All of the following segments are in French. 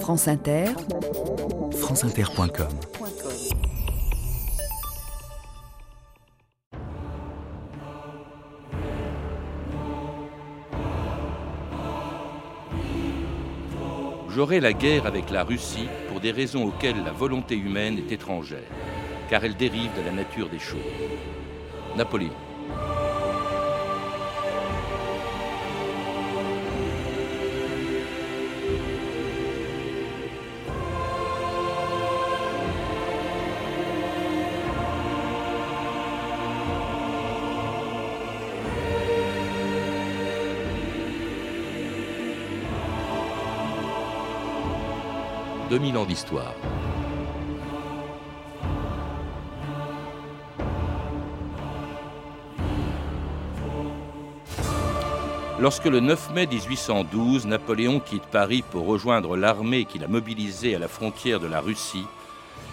France Inter, franceinter.com J'aurai la guerre avec la Russie pour des raisons auxquelles la volonté humaine est étrangère, car elle dérive de la nature des choses. Napoléon. 2000 ans d'histoire. Lorsque le 9 mai 1812, Napoléon quitte Paris pour rejoindre l'armée qu'il a mobilisée à la frontière de la Russie,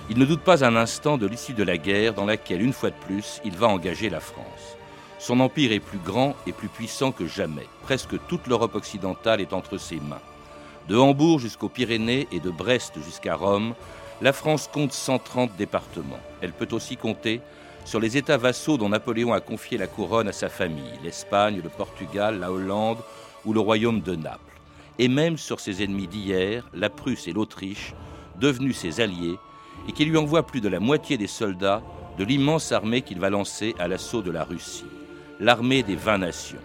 il ne doute pas un instant de l'issue de la guerre dans laquelle, une fois de plus, il va engager la France. Son empire est plus grand et plus puissant que jamais. Presque toute l'Europe occidentale est entre ses mains. De Hambourg jusqu'aux Pyrénées et de Brest jusqu'à Rome, la France compte 130 départements. Elle peut aussi compter sur les États vassaux dont Napoléon a confié la couronne à sa famille, l'Espagne, le Portugal, la Hollande ou le royaume de Naples, et même sur ses ennemis d'hier, la Prusse et l'Autriche, devenus ses alliés, et qui lui envoient plus de la moitié des soldats de l'immense armée qu'il va lancer à l'assaut de la Russie, l'armée des 20 nations.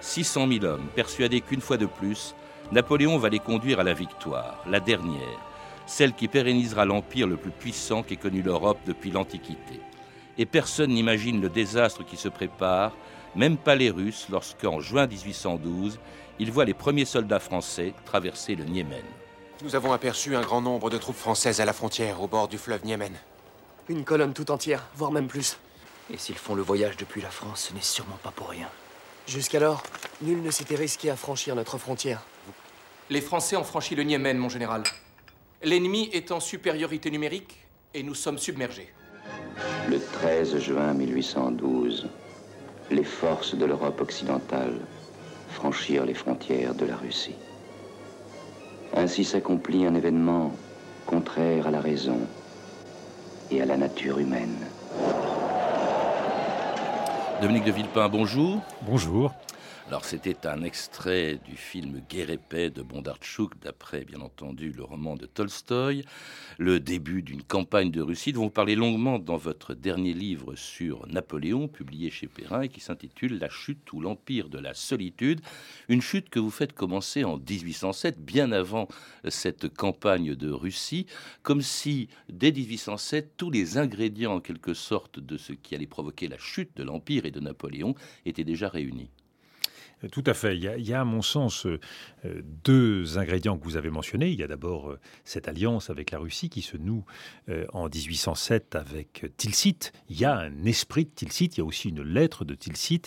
600 000 hommes, persuadés qu'une fois de plus, Napoléon va les conduire à la victoire, la dernière, celle qui pérennisera l'empire le plus puissant qu'ait connu l'Europe depuis l'Antiquité. Et personne n'imagine le désastre qui se prépare, même pas les Russes, lorsqu'en juin 1812, ils voient les premiers soldats français traverser le Niémen. Nous avons aperçu un grand nombre de troupes françaises à la frontière, au bord du fleuve Niémen. Une colonne tout entière, voire même plus. Et s'ils font le voyage depuis la France, ce n'est sûrement pas pour rien. Jusqu'alors, nul ne s'était risqué à franchir notre frontière. Les Français ont franchi le Niémen, mon général. L'ennemi est en supériorité numérique et nous sommes submergés. Le 13 juin 1812, les forces de l'Europe occidentale franchirent les frontières de la Russie. Ainsi s'accomplit un événement contraire à la raison et à la nature humaine. Dominique de Villepin, bonjour. Bonjour. Alors c'était un extrait du film Guerre de Bondarchuk, d'après bien entendu le roman de Tolstoï, le début d'une campagne de Russie. Dont vous parlez longuement dans votre dernier livre sur Napoléon, publié chez Perrin et qui s'intitule La chute ou l'empire de la solitude, une chute que vous faites commencer en 1807, bien avant cette campagne de Russie, comme si dès 1807 tous les ingrédients en quelque sorte de ce qui allait provoquer la chute de l'empire et de Napoléon étaient déjà réunis. Tout à fait. Il y, a, à mon sens, euh, deux ingrédients que vous avez mentionnés. Il y a d'abord euh, cette alliance avec la Russie qui se noue euh, en 1807 avec Tilsit. Il y a un esprit de Tilsit. Il y a aussi une lettre de Tilsit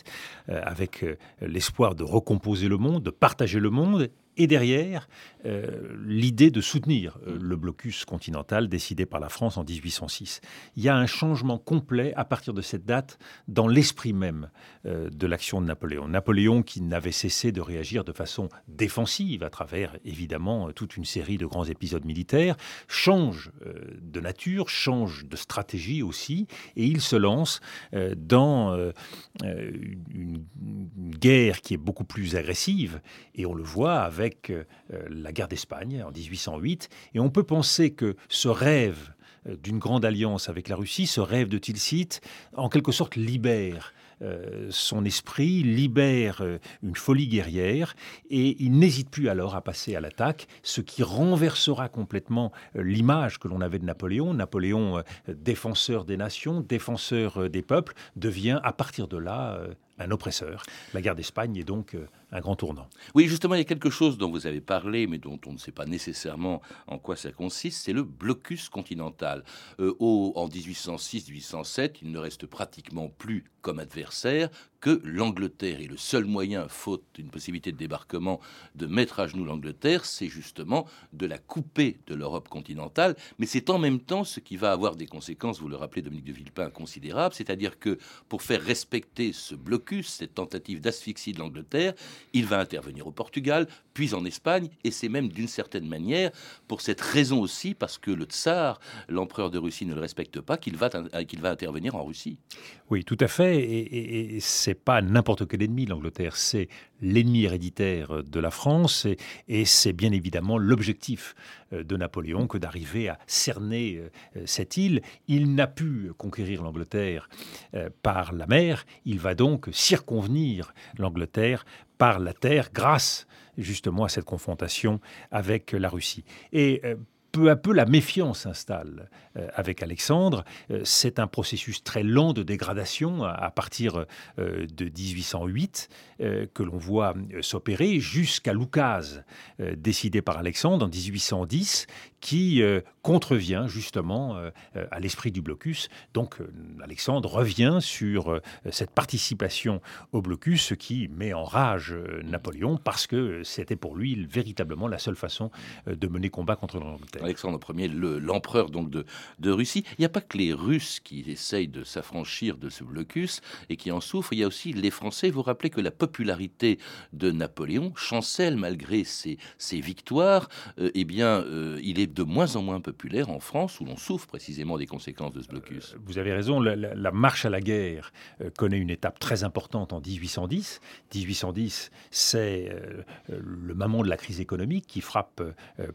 avec l'espoir de recomposer le monde, de partager le monde et derrière euh, l'idée de soutenir euh, le blocus continental décidé par la France en 1806. Il y a un changement complet à partir de cette date dans l'esprit même euh, de l'action de Napoléon. Napoléon qui n'avait cessé de réagir de façon défensive à travers évidemment toute une série de grands épisodes militaires, change de nature, change de stratégie aussi, et il se lance dans une guerre qui est beaucoup plus agressive, et on le voit avec avec euh, la guerre d'Espagne en 1808. Et on peut penser que ce rêve euh, d'une grande alliance avec la Russie, ce rêve de Tilsit, en quelque sorte libère euh, son esprit, libère une folie guerrière et il n'hésite plus alors à passer à l'attaque, ce qui renversera complètement l'image que l'on avait de Napoléon. Napoléon, défenseur des nations, défenseur des peuples, devient à partir de là un oppresseur. La guerre d'Espagne est donc un grand tournant. Oui, justement, il y a quelque chose dont vous avez parlé, mais dont on ne sait pas nécessairement en quoi ça consiste, c'est le blocus continental. Euh, au, en 1806-1807, il ne reste pratiquement plus comme adversaire que l'Angleterre est le seul moyen, faute d'une possibilité de débarquement, de mettre à genoux l'Angleterre, c'est justement de la couper de l'Europe continentale, mais c'est en même temps ce qui va avoir des conséquences, vous le rappelez Dominique de Villepin, considérables, c'est-à-dire que pour faire respecter ce blocus, cette tentative d'asphyxie de l'Angleterre, il va intervenir au Portugal, puis en Espagne, et c'est même d'une certaine manière, pour cette raison aussi, parce que le tsar, l'empereur de Russie, ne le respecte pas, qu'il va, intervenir en Russie. Oui, tout à fait, et, et c'est pas n'importe quel ennemi, l'Angleterre, c'est l'ennemi héréditaire de la France et, c'est bien évidemment l'objectif euh, de Napoléon que d'arriver à cerner euh, cette île. Il n'a pu conquérir l'Angleterre euh, par la mer, il va donc circonvenir l'Angleterre par la terre grâce justement à cette confrontation avec la Russie. Et peu à peu, la méfiance s'installe euh, avec Alexandre. Euh, c'est un processus très lent de dégradation à partir euh, de 1808 que l'on voit s'opérer jusqu'à l'oukase décidé par Alexandre en 1810 qui contrevient justement à l'esprit du blocus. Donc Alexandre revient sur cette participation au blocus, ce qui met en rage Napoléon parce que c'était pour lui véritablement la seule façon de mener combat contre l'Angleterre. Alexandre Ier, l'empereur donc de, de Russie. Il n'y a pas que les Russes qui essayent de s'affranchir de ce blocus et qui en souffrent. Il y a aussi les Français. Vous rappelez que la popularité de Napoléon chancelle malgré ses, ses victoires. Euh, eh bien, euh, il est de moins en moins populaire en France, où l'on souffre précisément des conséquences de ce blocus. Euh, vous avez raison. La, marche à la guerre connaît une étape très importante en 1810. 1810, c'est le moment de la crise économique qui frappe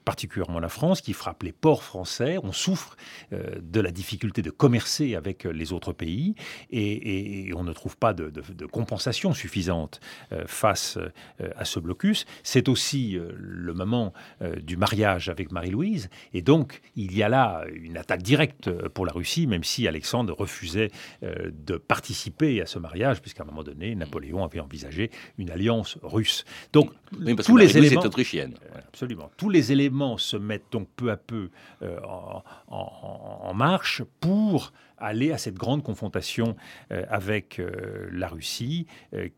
particulièrement la France, qui frappe les ports français. On souffre euh, de la difficulté de commercer avec les autres pays et, on ne trouve pas de, compensation suffisante euh, face euh, à ce blocus. C'est aussi le moment du mariage avec Marie-Louise et donc il y a là une attaque directe pour la Russie, même si Alexandre refusait de participer à ce mariage, puisqu'à un moment donné, Napoléon avait envisagé une alliance russe. Donc tous les éléments, autrichienne. Absolument. Tous les éléments se mettent donc peu à peu euh, en, marche pour aller à cette grande confrontation euh, avec euh, la Russie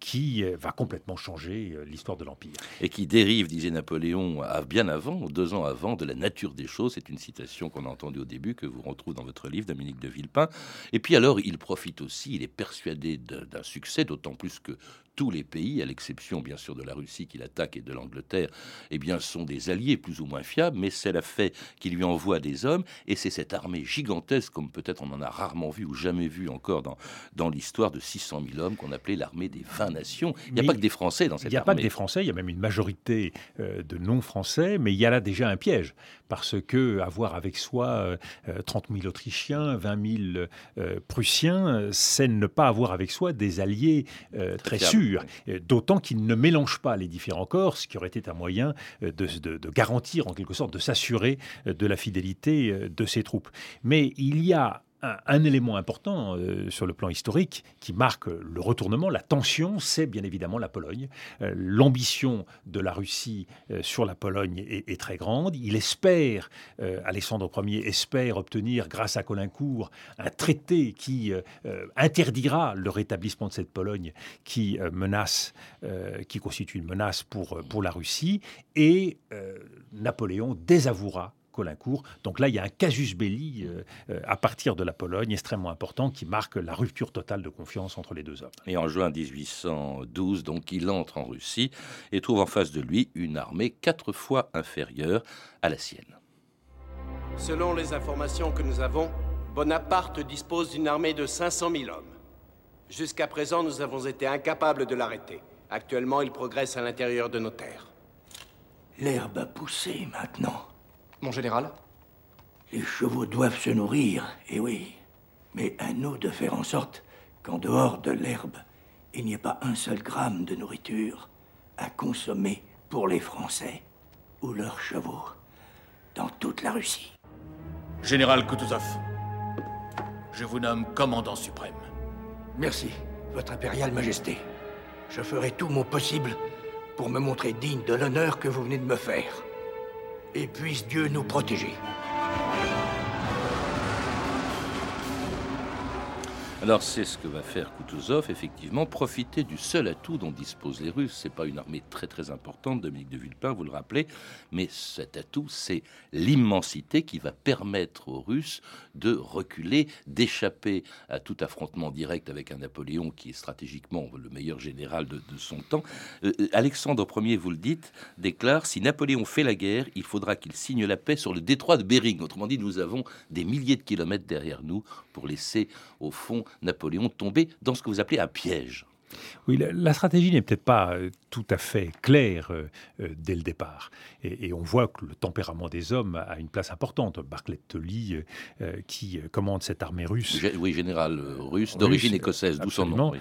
qui va complètement changer l'histoire de l'Empire. Et qui dérive, disait Napoléon, bien avant, deux ans avant, de la nature des choses. C'est une citation qu'on a entendue au début, que vous retrouvez dans votre livre, Dominique de Villepin. Et puis alors, il profite aussi, il est persuadé d'un succès, d'autant plus que tous les pays, à l'exception bien sûr de la Russie qui l'attaque et de l'Angleterre, eh bien, sont des alliés plus ou moins fiables, mais c'est la fait qui lui envoie des hommes, et c'est cette armée gigantesque, comme peut-être on en a rarement vu ou jamais vu encore dans, dans l'histoire de 600 000 hommes qu'on appelait l'armée des 20 nations. Il n'y a pas que des Français dans cette armée. Il n'y a pas que des Français, il y a même une majorité euh, de non-Français, mais il y a là déjà un piège, parce que avoir avec soi 30 euh, 000 Autrichiens, 20 000 euh, Prussiens, c'est ne pas avoir avec soi des alliés très, sûrs. Euh, d'autant qu'il ne mélange pas les différents corps, ce qui aurait été un moyen euh, de, garantir, en quelque sorte, de s'assurer euh, de la fidélité de ses troupes. Mais il y a un, élément important euh, sur le plan historique qui marque le retournement, la tension, c'est bien évidemment la Pologne. Euh, l'ambition de la Russie euh, sur la Pologne est, très grande. Il espère, Alexandre Ier espère obtenir, grâce à Colincourt, un traité qui interdira le rétablissement de cette Pologne qui menace, qui constitue une menace pour, pour la Russie. Et Napoléon désavouera Colincourt. Donc là, il y a un casus belli euh, euh, à partir de la Pologne extrêmement important qui marque la rupture totale de confiance entre les deux hommes. Et en juin 1812, donc, il entre en Russie et trouve en face de lui une armée quatre fois inférieure à la sienne. Selon les informations que nous avons, Bonaparte dispose d'une armée de 500 000 hommes. Jusqu'à présent, nous avons été incapables de l'arrêter. Actuellement, il progresse à l'intérieur de nos terres. L'herbe a poussé maintenant. Mon général Les chevaux doivent se nourrir, et eh oui. Mais à nous de faire en sorte qu'en dehors de l'herbe, il n'y ait pas un seul gramme de nourriture à consommer pour les Français ou leurs chevaux dans toute la Russie. Général Kutuzov, je vous nomme commandant suprême. Merci, Votre Impériale Majesté. Je ferai tout mon possible pour me montrer digne de l'honneur que vous venez de me faire et puisse Dieu nous protéger. Alors c'est ce que va faire Kutuzov, effectivement, profiter du seul atout dont disposent les Russes. C'est pas une armée très très importante, Dominique de Villepin, vous le rappelez, mais cet atout, c'est l'immensité qui va permettre aux Russes de reculer, d'échapper à tout affrontement direct avec un Napoléon qui est stratégiquement le meilleur général de, son temps. Euh, euh, Alexandre Ier, vous le dites, déclare si Napoléon fait la guerre, il faudra qu'il signe la paix sur le détroit de Bering. Autrement dit, nous avons des milliers de kilomètres derrière nous pour laisser au fond Napoléon tomber dans ce que vous appelez un piège. Oui, la, stratégie n'est peut-être pas euh, tout à fait claire euh, euh, dès le départ. Et, on voit que le tempérament des hommes a une place importante. Barclay Tully, qui commande cette armée russe. oui, général russe, d'origine écossaise, d'où son nom.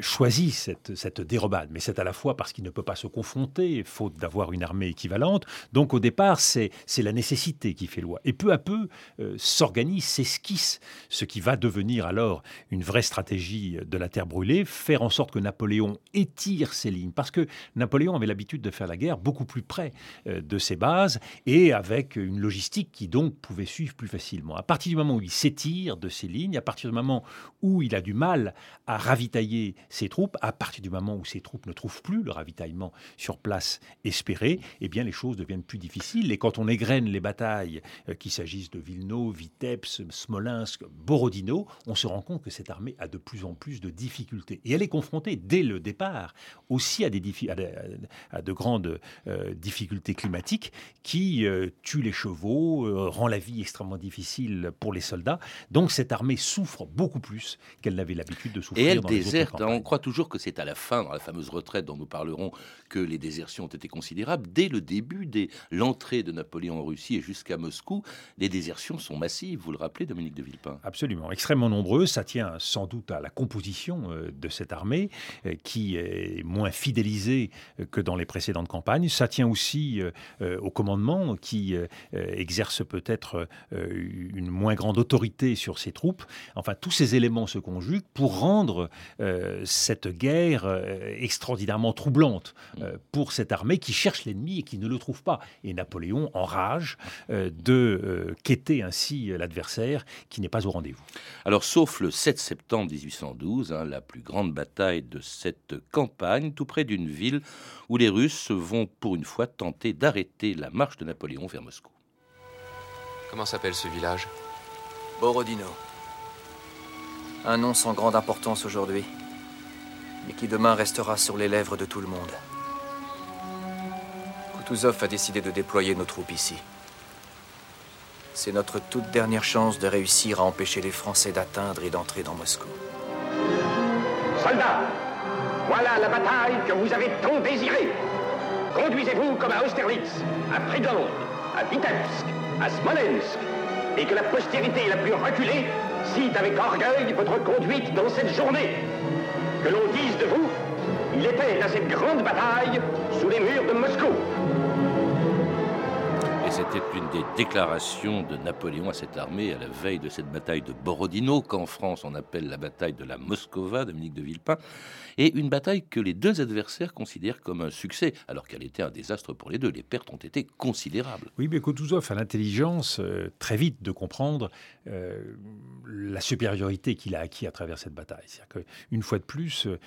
choisit cette, cette dérobade. Mais c'est à la fois parce qu'il ne peut pas se confronter, faute d'avoir une armée équivalente. Donc au départ, c'est la nécessité qui fait loi. Et peu à peu, s'organise, s'esquisse ce qui va devenir alors une vraie stratégie de la terre brûlée, faire en sorte que Napoléon étire ses lignes, parce que Napoléon avait l'habitude de faire la guerre beaucoup plus près euh, de ses bases et avec une logistique qui donc pouvait suivre plus facilement. À partir du moment où il s'étire de ses lignes, à partir du moment où il a du mal à ravitailler ses troupes, à partir du moment où ses troupes ne trouvent plus le ravitaillement sur place espéré, eh bien les choses deviennent plus difficiles. Et quand on égrène les batailles, euh, qu'il s'agisse de Vilno, Vitebsk, Smolensk, Borodino, on se rend compte que cette armée a de plus en plus de difficultés. Et elle est confronté dès le départ aussi à, des à, de, grandes euh, difficultés climatiques qui euh, tuent les chevaux, euh, rend la vie extrêmement difficile pour les soldats. Donc cette armée souffre beaucoup plus qu'elle n'avait l'habitude de souffrir. Et elle déserte. On croit toujours que c'est à la fin, dans la fameuse retraite dont nous parlerons, que les désertions ont été considérables. Dès le début, dès l'entrée de Napoléon en Russie et jusqu'à Moscou, les désertions sont massives. Vous le rappelez, Dominique de Villepin Absolument, extrêmement nombreuses. Ça tient sans doute à la composition de cette armée euh, qui est moins fidélisée euh, que dans les précédentes campagnes. Ça tient aussi euh, au commandement qui exerce peut-être une moins grande autorité sur ses troupes. Enfin, tous ces éléments se conjuguent pour rendre cette guerre extraordinairement troublante pour cette armée qui cherche l'ennemi et qui ne le trouve pas. Et Napoléon enrage de quêter ainsi l'adversaire qui n'est pas au rendez-vous. Alors, sauf le 7 septembre 1812, hein, la plus grande bataille de cette campagne, tout près d'une ville où les Russes vont pour une fois tenter d'arrêter la marche de Napoléon vers Moscou. Comment s'appelle ce village? Borodino. Un nom sans grande importance aujourd'hui, mais qui demain restera sur les lèvres de tout le monde. Kutuzov a décidé de déployer nos troupes ici. C'est notre toute dernière chance de réussir à empêcher les Français d'atteindre et d'entrer dans Moscou. Soldats, voilà la bataille que vous avez tant désirée. Conduisez-vous comme à Austerlitz, à Friedland, à Vitebsk, à Smolensk, et que la postérité la plus reculée cite avec orgueil votre conduite dans cette journée. Que l'on dise de vous, il était à cette grande bataille sous les murs de Moscou. C'était une des déclarations de Napoléon à cette armée à la veille de cette bataille de Borodino, qu'en France on appelle la bataille de la Moscova, Dominique de Villepin, et une bataille que les deux adversaires considèrent comme un succès, alors qu'elle était un désastre pour les deux. Les pertes ont été considérables. Oui, mais Kutuzov a l'intelligence euh, très vite de comprendre euh, la supériorité qu'il a acquis à travers cette bataille. C'est-à-dire qu'une fois de plus, euh,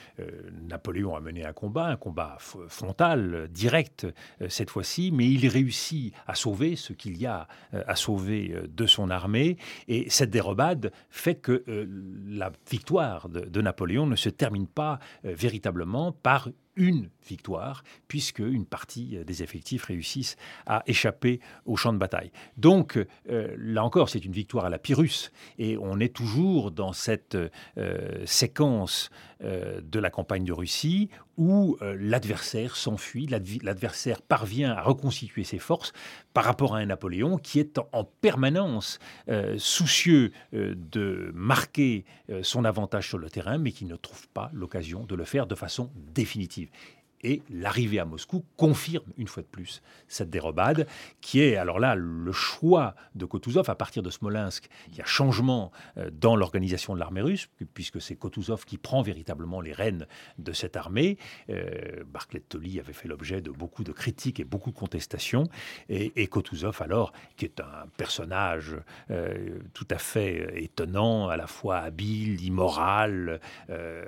Napoléon a mené un combat, un combat frontal, direct cette fois-ci, mais il réussit à sauver ce qu'il y a euh, à sauver euh, de son armée. Et cette dérobade fait que euh, la victoire de, Napoléon ne se termine pas véritablement par une victoire, puisque une partie des effectifs réussissent à échapper au champ de bataille. Donc, là encore, c'est une victoire à la Pyrrhus, et on est toujours dans cette séquence de la campagne de Russie où l'adversaire s'enfuit, l'adversaire parvient à reconstituer ses forces par rapport à un Napoléon qui est en permanence euh, soucieux euh, de marquer euh, son avantage sur le terrain, mais qui ne trouve pas l'occasion de le faire de façon définitive. Et l'arrivée à Moscou confirme une fois de plus cette dérobade, qui est alors là le choix de Kutuzov à partir de Smolensk. Il y a changement euh, dans l'organisation de l'armée russe, puisque c'est Kutuzov qui prend véritablement les rênes de cette armée. Euh, Barclay Tolly avait fait l'objet de beaucoup de critiques et beaucoup de contestations. Et, et alors, qui est un personnage euh, tout à fait étonnant, à la fois habile, immoral,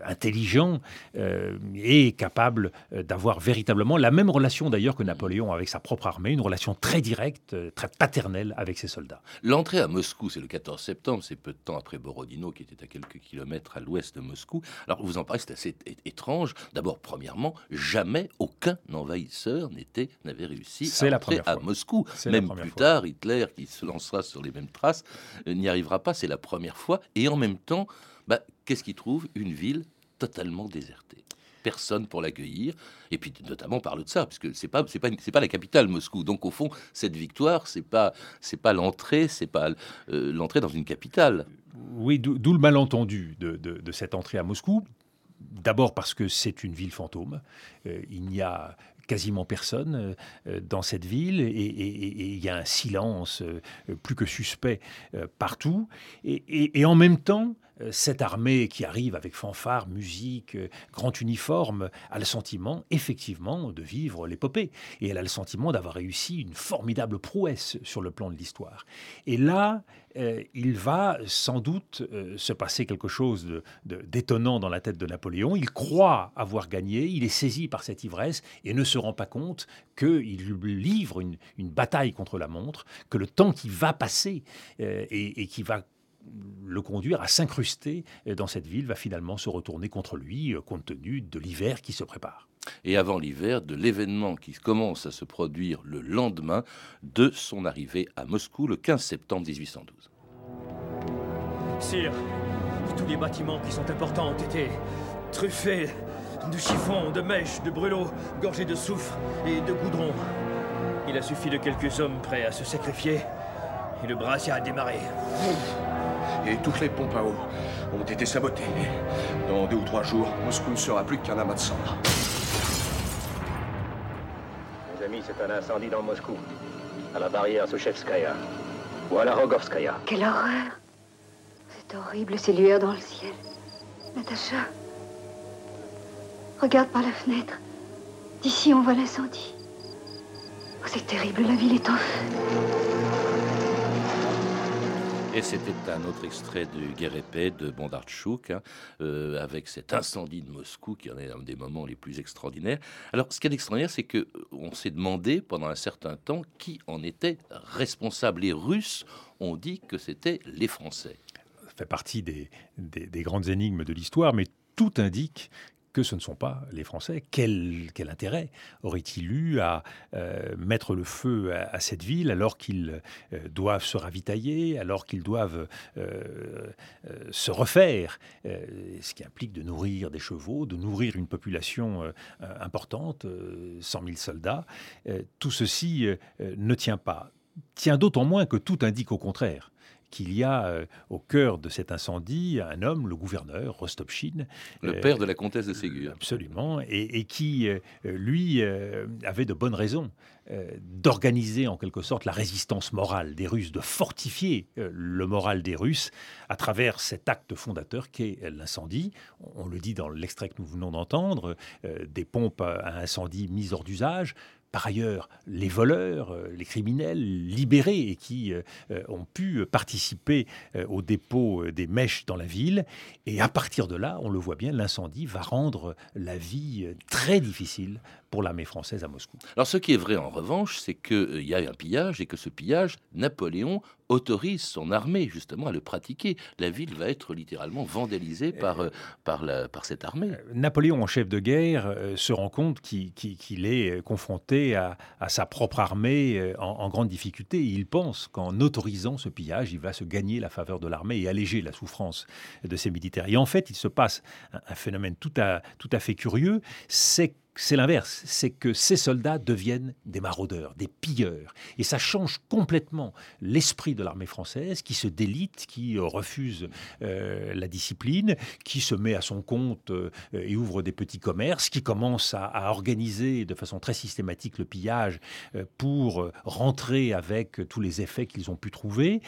intelligent, et capable d'avoir véritablement la même relation d'ailleurs que Napoléon avec sa propre armée, une relation très directe, euh, très paternelle avec ses soldats. L'entrée à Moscou, c'est le 14 septembre, c'est peu de temps après Borodino, qui était à quelques kilomètres à l'ouest de Moscou. Alors vous en parlez, c'est assez étrange. D'abord, premièrement, jamais aucun envahisseur n'était n'avait réussi à entrer à Moscou. Même plus tard, Hitler, qui se lancera sur les mêmes traces, euh, n'y arrivera pas. C'est la première fois. Et en même temps, bah, qu'est-ce qu'il trouve? Une ville totalement désertée personne pour l'accueillir. Et puis notamment par le tsar, parce que c'est pas c'est pas c'est pas la capitale Moscou. Donc au fond, cette victoire, c'est pas c'est pas l'entrée, c'est pas euh, l'entrée dans une capitale. Oui, d'où le malentendu de, de, cette entrée à Moscou. D'abord parce que c'est une ville fantôme. Euh, il n'y a quasiment personne euh, dans cette ville et, il y a un silence plus que suspect partout. Et, et en même temps, cette armée qui arrive avec fanfare, musique, euh, grand uniforme, a le sentiment effectivement de vivre l'épopée. Et elle a le sentiment d'avoir réussi une formidable prouesse sur le plan de l'histoire. Et là, euh, il va sans doute se passer quelque chose d'étonnant dans la tête de Napoléon. Il croit avoir gagné, il est saisi par cette ivresse et ne se rend pas compte qu'il livre une, bataille contre la montre, que le temps qui va passer et qui va le conduire à s'incruster dans cette ville va finalement se retourner contre lui, euh, compte tenu de l'hiver qui se prépare. Et avant l'hiver, de l'événement qui commence à se produire le lendemain de son arrivée à Moscou le 15 septembre 1812. Sire, tous les bâtiments qui sont importants ont été truffés de chiffons, de mèches, de brûlots, gorgés de soufre et de goudron. Il a suffi de quelques hommes prêts à se sacrifier et le brassière a démarré et toutes les pompes à eau ont été sabotées. Dans deux ou trois jours, Moscou ne sera plus qu'un amas de cendres. Mes amis, c'est un incendie dans Moscou, à la barrière Souchevskaya, ou à la Rogovskaya. Quelle horreur C'est horrible, ces lueurs dans le ciel. Natacha, regarde par la fenêtre. D'ici, on voit l'incendie. Oh, c'est terrible, la ville est en feu. Et c'était un autre extrait de Guerre épée de Bondarchuk, hein, euh, avec cet incendie de Moscou qui en est un des moments les plus extraordinaires. Alors, ce qui est extraordinaire, c'est que euh, on s'est demandé pendant un certain temps qui en était responsable. Les Russes ont dit que c'était les Français. Ça fait partie des, des grandes énigmes de l'histoire, mais tout indique que ce ne sont pas les Français. Quel, intérêt aurait-il eu à euh, mettre le feu à, cette ville alors qu'ils euh, doivent se ravitailler, alors qu'ils doivent euh, se refaire, ce qui implique de nourrir des chevaux, de nourrir une population importante, 100 000 soldats. tout ceci ne tient pas. Tient d'autant moins que tout indique au contraire qu'il y a euh, au cœur de cet incendie un homme, le gouverneur, Rostopchine. Le père de la comtesse de Ségur. Absolument, et, qui, euh, lui, euh, avait de bonnes raisons d'organiser en quelque sorte la résistance morale des Russes, de fortifier le moral des Russes à travers cet acte fondateur qu'est l'incendie. On le dit dans l'extrait que nous venons d'entendre, des pompes à incendie mises hors d'usage, par ailleurs les voleurs, euh, les criminels libérés et qui euh, euh, ont pu participer au dépôt des mèches dans la ville. Et à partir de là, on le voit bien, l'incendie va rendre la vie très difficile pour l'armée française à Moscou. Alors ce qui est vrai en revanche, c'est qu'il y a un pillage et que ce pillage, Napoléon autorise son armée justement à le pratiquer. La ville va être littéralement vandalisée par, euh, par, la, par cette armée. Euh, Napoléon, en chef de guerre, euh, se rend compte qu'il est confronté à, sa propre armée en, grande difficulté. il pense qu'en autorisant ce pillage, il va se gagner la faveur de l'armée et alléger la souffrance de ses militaires. Et en fait, il se passe un, phénomène tout à, tout à fait curieux, c'est c'est l'inverse, c'est que ces soldats deviennent des maraudeurs, des pilleurs. Et ça change complètement l'esprit de l'armée française qui se délite, qui euh, refuse euh, la discipline, qui se met à son compte euh, et ouvre des petits commerces, qui commence à, organiser de façon très systématique le pillage pour rentrer avec tous les effets qu'ils ont pu trouver.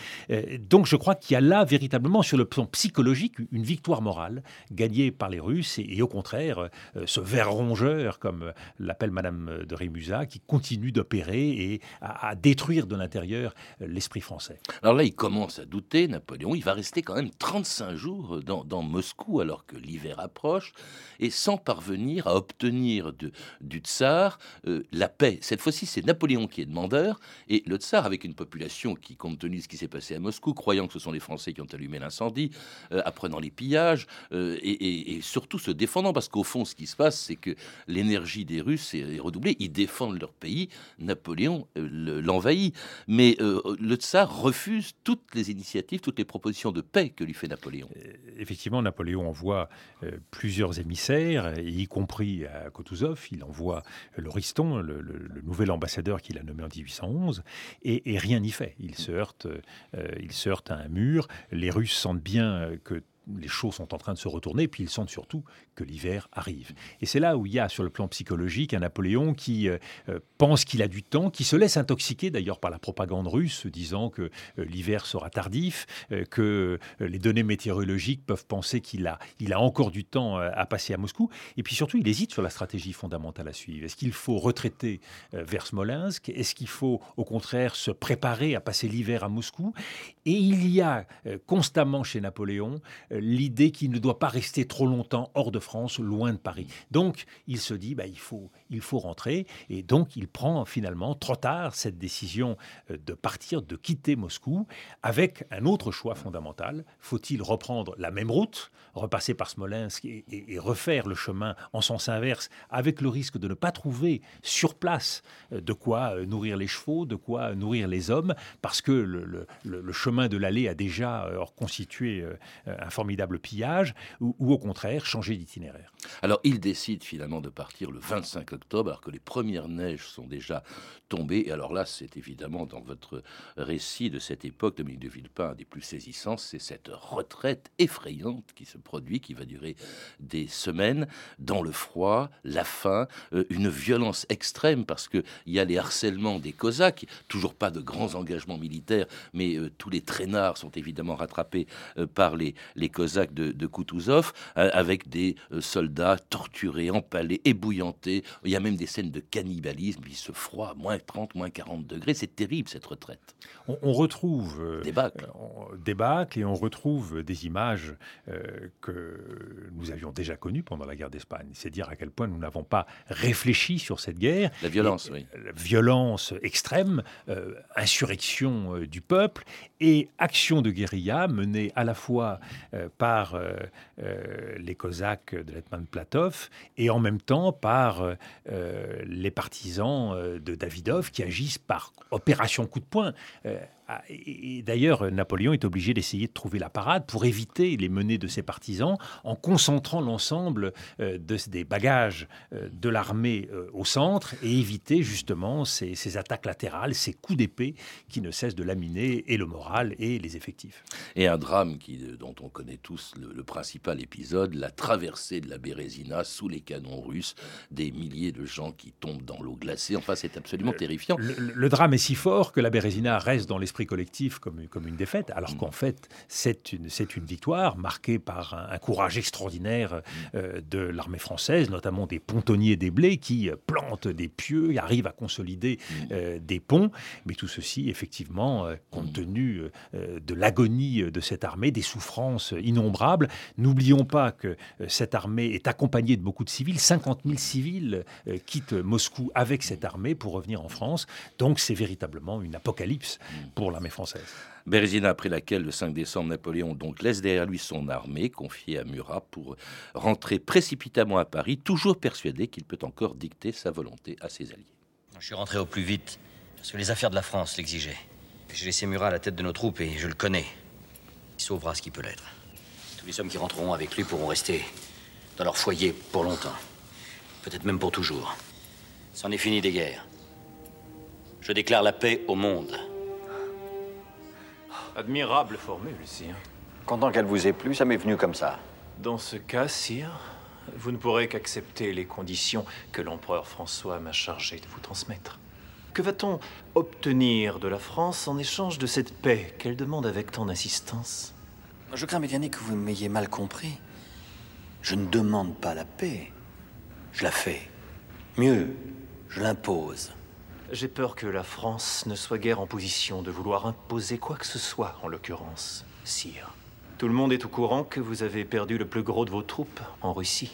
donc je crois qu'il y a là véritablement sur le plan psychologique une victoire morale gagnée par les Russes et au contraire ce ver rongeur comme l'appelle Madame de Rémusat, qui continue d'opérer et à, détruire de l'intérieur l'esprit français. Alors là, il commence à douter, Napoléon. Il va rester quand même 35 jours dans, Moscou alors que l'hiver approche et sans parvenir à obtenir du tsar euh, la paix. Cette fois-ci, c'est Napoléon qui est demandeur et le tsar, avec une population qui, compte tenu de ce qui s'est passé à Moscou, croyant que ce sont les Français qui ont allumé l'incendie, euh, apprenant les pillages euh, et, surtout se défendant, parce qu'au fond, ce qui se passe, c'est que les l'énergie des Russes est, redoublée. Ils défendent leur pays. Napoléon euh, l'envahit. Mais euh, le tsar refuse toutes les initiatives, toutes les propositions de paix que lui fait Napoléon. Euh, effectivement, Napoléon envoie plusieurs émissaires, y compris à Kutuzov. Il envoie Loriston, le, le, nouvel ambassadeur qu'il a nommé en 1811, et, et rien n'y fait. Il se heurte, il se heurte à un mur. Les Russes sentent bien que les choses sont en train de se retourner, puis ils sentent surtout que l'hiver arrive. Et c'est là où il y a, sur le plan psychologique, un Napoléon qui euh, euh, pense qu'il a du temps, qui se laisse intoxiquer d'ailleurs par la propagande russe, disant que euh, l'hiver sera tardif, que les données météorologiques peuvent penser qu'il a, il a encore du temps à passer à Moscou. Et puis surtout, il hésite sur la stratégie fondamentale à suivre. Est-ce qu'il faut retraiter vers Smolensk? Est-ce qu'il faut, au contraire, se préparer à passer l'hiver à Moscou? Et il y a constamment chez Napoléon l'idée qu'il ne doit pas rester trop longtemps hors de France, loin de Paris. Donc, il se dit, bah, il, faut, il faut rentrer. Et donc, il prend finalement, trop tard, cette décision euh, de partir, de quitter Moscou, avec un autre choix fondamental. Faut-il reprendre la même route, repasser par Smolensk et, refaire le chemin en sens inverse, avec le risque de ne pas trouver sur place euh, de quoi euh, nourrir les chevaux, de quoi nourrir les hommes, parce que le, chemin de l'allée a déjà constitué un formidable pillage, ou, au contraire changer d'itinéraire. Alors il décide finalement de partir le 25 octobre, alors que les premières neiges sont déjà tombées. Et alors là, c'est évidemment dans votre récit de cette époque, Dominique de Villepin, des plus saisissants, c'est cette retraite effrayante qui se produit, qui va durer des semaines, dans le froid, la faim, euh, une violence extrême, parce qu'il y a les harcèlements des Cosaques, toujours pas de grands engagements militaires, mais euh, tous les traînards sont évidemment rattrapés euh, par les, les Cosaques de, de Kutuzov, avec des soldats torturés, empalés, ébouillantés. Il y a même des scènes de cannibalisme, puis ce froid, moins 30, moins 40 degrés. C'est terrible cette retraite. On, retrouve euh, débâcle. débâcle et on retrouve des images euh, que nous avions déjà connues pendant la guerre d'Espagne. C'est dire à quel point nous n'avons pas réfléchi sur cette guerre. La violence, oui. La violence extrême, euh, insurrection du peuple et action de guérilla menée à la fois par les Cosaques de l'Etman Platov et en même temps par les partisans de Davidov qui agissent par opération coup de poing. Ah, et d'ailleurs, Napoléon est obligé d'essayer de trouver la parade pour éviter les menées de ses partisans en concentrant l'ensemble euh, des bagages euh, de l'armée euh, au centre et éviter justement ces, attaques latérales, ces coups d'épée qui ne cessent de laminer et le moral et les effectifs. Et un drame qui, dont on connaît tous le, principal épisode, la traversée de la Bérésina sous les canons russes, des milliers de gens qui tombent dans l'eau glacée. Enfin, c'est absolument terrifiant. Le, le, drame est si fort que la Bérésina reste dans l'esprit collectif comme, comme une défaite, alors mm. qu'en fait, c'est une, c'est une victoire marquée par un, courage extraordinaire euh, de l'armée française, notamment des pontonniers des blés qui euh, plantent des pieux, arrivent à consolider mm. euh, des ponts. Mais tout ceci, effectivement, compte mm. tenu de l'agonie de cette armée, des souffrances innombrables. N'oublions pas que cette armée est accompagnée de beaucoup de civils. 50 000 civils quittent Moscou avec cette armée pour revenir en France. Donc c'est véritablement une apocalypse pour l'armée française. Bérésina, après laquelle, le 5 décembre, Napoléon donc laisse derrière lui son armée, confiée à Murat, pour rentrer précipitamment à Paris, toujours persuadé qu'il peut encore dicter sa volonté à ses alliés. Je suis rentré au plus vite, parce que les affaires de la France l'exigeaient. J'ai laissé Murat à la tête de nos troupes et je le connais. Il sauvera ce qui peut l'être. Tous les hommes qui rentreront avec lui pourront rester dans leur foyer pour longtemps. peut-être même pour toujours. C'en est fini des guerres. Je déclare la paix au monde. Admirable formule, sire. Content qu'elle vous ait plu, ça m'est venu comme ça. Dans ce cas, sire, vous ne pourrez qu'accepter les conditions que l'empereur François m'a chargé de vous transmettre. Que va-t-on obtenir de la France en échange de cette paix qu'elle demande avec tant d'insistance? Je crains, Médiane, que vous m'ayez mal compris. Je ne demande pas la paix. Je la fais. Mieux, je l'impose. J'ai peur que la France ne soit guère en position de vouloir imposer quoi que ce soit, en l'occurrence, sire. Tout le monde est au courant que vous avez perdu le plus gros de vos troupes en Russie.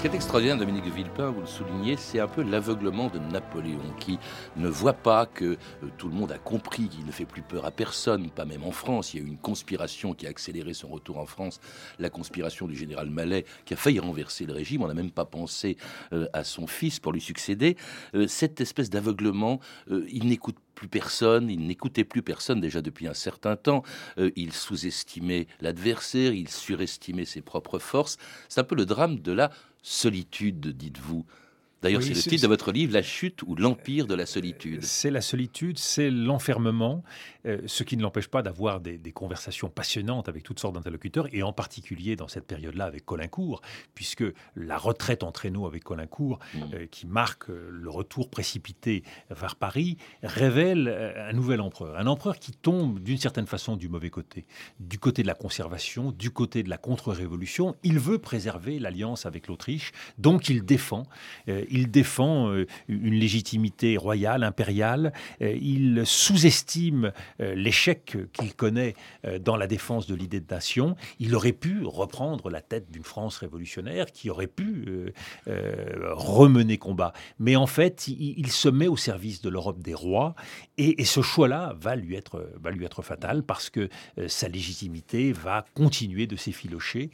Ce qui est extraordinaire, Dominique de Villepin, vous le soulignez, c'est un peu l'aveuglement de Napoléon, qui ne voit pas que euh, tout le monde a compris qu'il ne fait plus peur à personne, pas même en France. Il y a eu une conspiration qui a accéléré son retour en France, la conspiration du général Mallet, qui a failli renverser le régime. On n'a même pas pensé euh, à son fils pour lui succéder. Euh, cette espèce d'aveuglement, il n'écoute plus personne, il n'écoutait plus personne déjà depuis un certain temps, il sous-estimait l'adversaire, il surestimait ses propres forces. C'est un peu le drame de la solitude, dites-vous. D'ailleurs, c'est le titre de votre livre, La chute ou l'empire de la solitude. C'est la solitude, c'est l'enfermement, euh, ce qui ne l'empêche pas d'avoir des, conversations passionnantes avec toutes sortes d'interlocuteurs, et en particulier dans cette période-là avec Colincourt, puisque la retraite en traîneau avec Colincourt, mm. euh, qui marque euh, le retour précipité vers Paris, révèle un nouvel empereur. Un empereur qui tombe d'une certaine façon du mauvais côté, du côté de la conservation, du côté de la contre-révolution. Il veut préserver l'alliance avec l'Autriche, donc il défend il défend euh, une légitimité royale, impériale. Euh, il sous-estime euh, l'échec qu'il connaît dans la défense de l'idée de nation. Il aurait pu reprendre la tête d'une France révolutionnaire qui aurait pu remener combat. Mais en fait, il, se met au service de l'Europe des rois et, ce choix-là va lui être fatal parce que sa légitimité va continuer de s'effilocher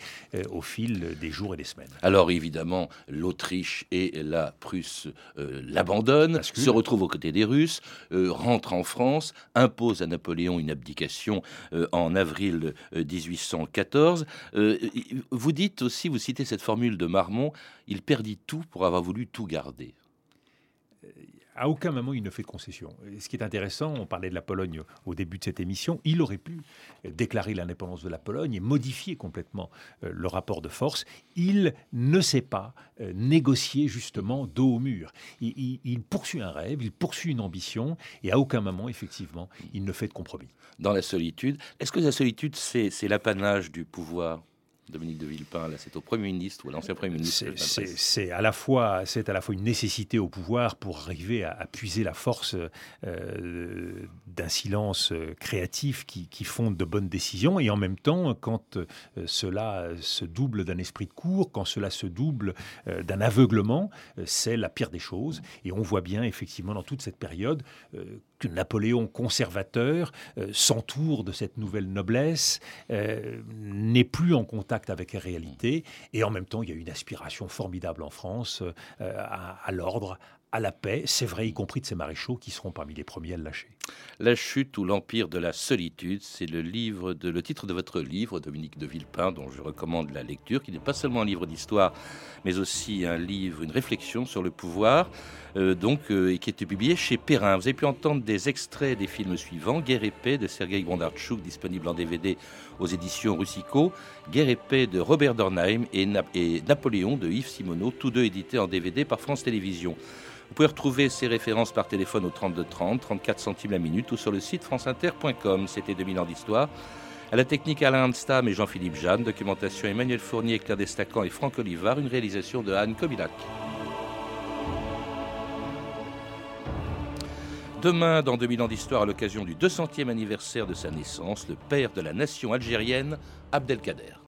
au fil des jours et des semaines. Alors évidemment, l'Autriche et la Prusse euh, l'abandonne, se retrouve aux côtés des Russes, euh, rentre en France, impose à Napoléon une abdication euh, en avril 1814. vous dites aussi, vous citez cette formule de Marmont, il perdit tout pour avoir voulu tout garder à aucun moment il ne fait de concession. ce qui est intéressant, on parlait de la Pologne au début de cette émission, il aurait pu déclarer l'indépendance de la Pologne et modifier complètement euh, le rapport de force. Il ne sait pas euh, négocier justement dos au mur. Il, poursuit un rêve, il poursuit une ambition et à aucun moment, effectivement, il ne fait de compromis. Dans la solitude, est-ce que la solitude, c'est l'apanage du pouvoir? Dominique de Villepin, là, c'est au Premier ministre ou à l'ancien Premier ministre. C'est à la fois, c'est à la fois une nécessité au pouvoir pour arriver à, puiser la force euh, d'un silence euh, créatif qui, fonde de bonnes décisions, et en même temps, quand euh, cela se double d'un esprit de cour, quand cela se double d'un aveuglement, c'est la pire des choses. Et on voit bien effectivement dans toute cette période que Napoléon conservateur s'entoure de cette nouvelle noblesse, n'est plus en contact avec la réalité. Et en même temps, il y a une aspiration formidable en France euh, à, l'ordre, à la paix, c'est vrai, y compris de ces maréchaux qui seront parmi les premiers à le lâcher. La chute ou l'empire de la solitude, c'est le titre de votre livre, Dominique de Villepin, dont je recommande la lecture, qui n'est pas seulement un livre d'histoire, mais aussi un livre, une réflexion sur le pouvoir, euh, donc, euh, et qui était publié chez Perrin. Vous avez pu entendre des extraits des films suivants Guerre et paix de Sergei Bondarchuk, disponible en DVD aux éditions Russico, Guerre et paix de Robert Dornheim et, et Napoléon de Yves Simoneau, tous deux édités en DVD par France Télévisions. Vous pouvez retrouver ces références par téléphone au 32 30, 34 centimes la minute ou sur le site franceinter.com. C'était 2000 ans d'histoire. À la technique Alain Amstam et Jean-Philippe Jeanne, documentation Emmanuel Fournier, Claire Destacan et Franck Olivard, une réalisation de Anne Kobilac. Demain, dans 2000 ans d'histoire, à l'occasion du 200e anniversaire de sa naissance, le père de la nation algérienne, Abdelkader.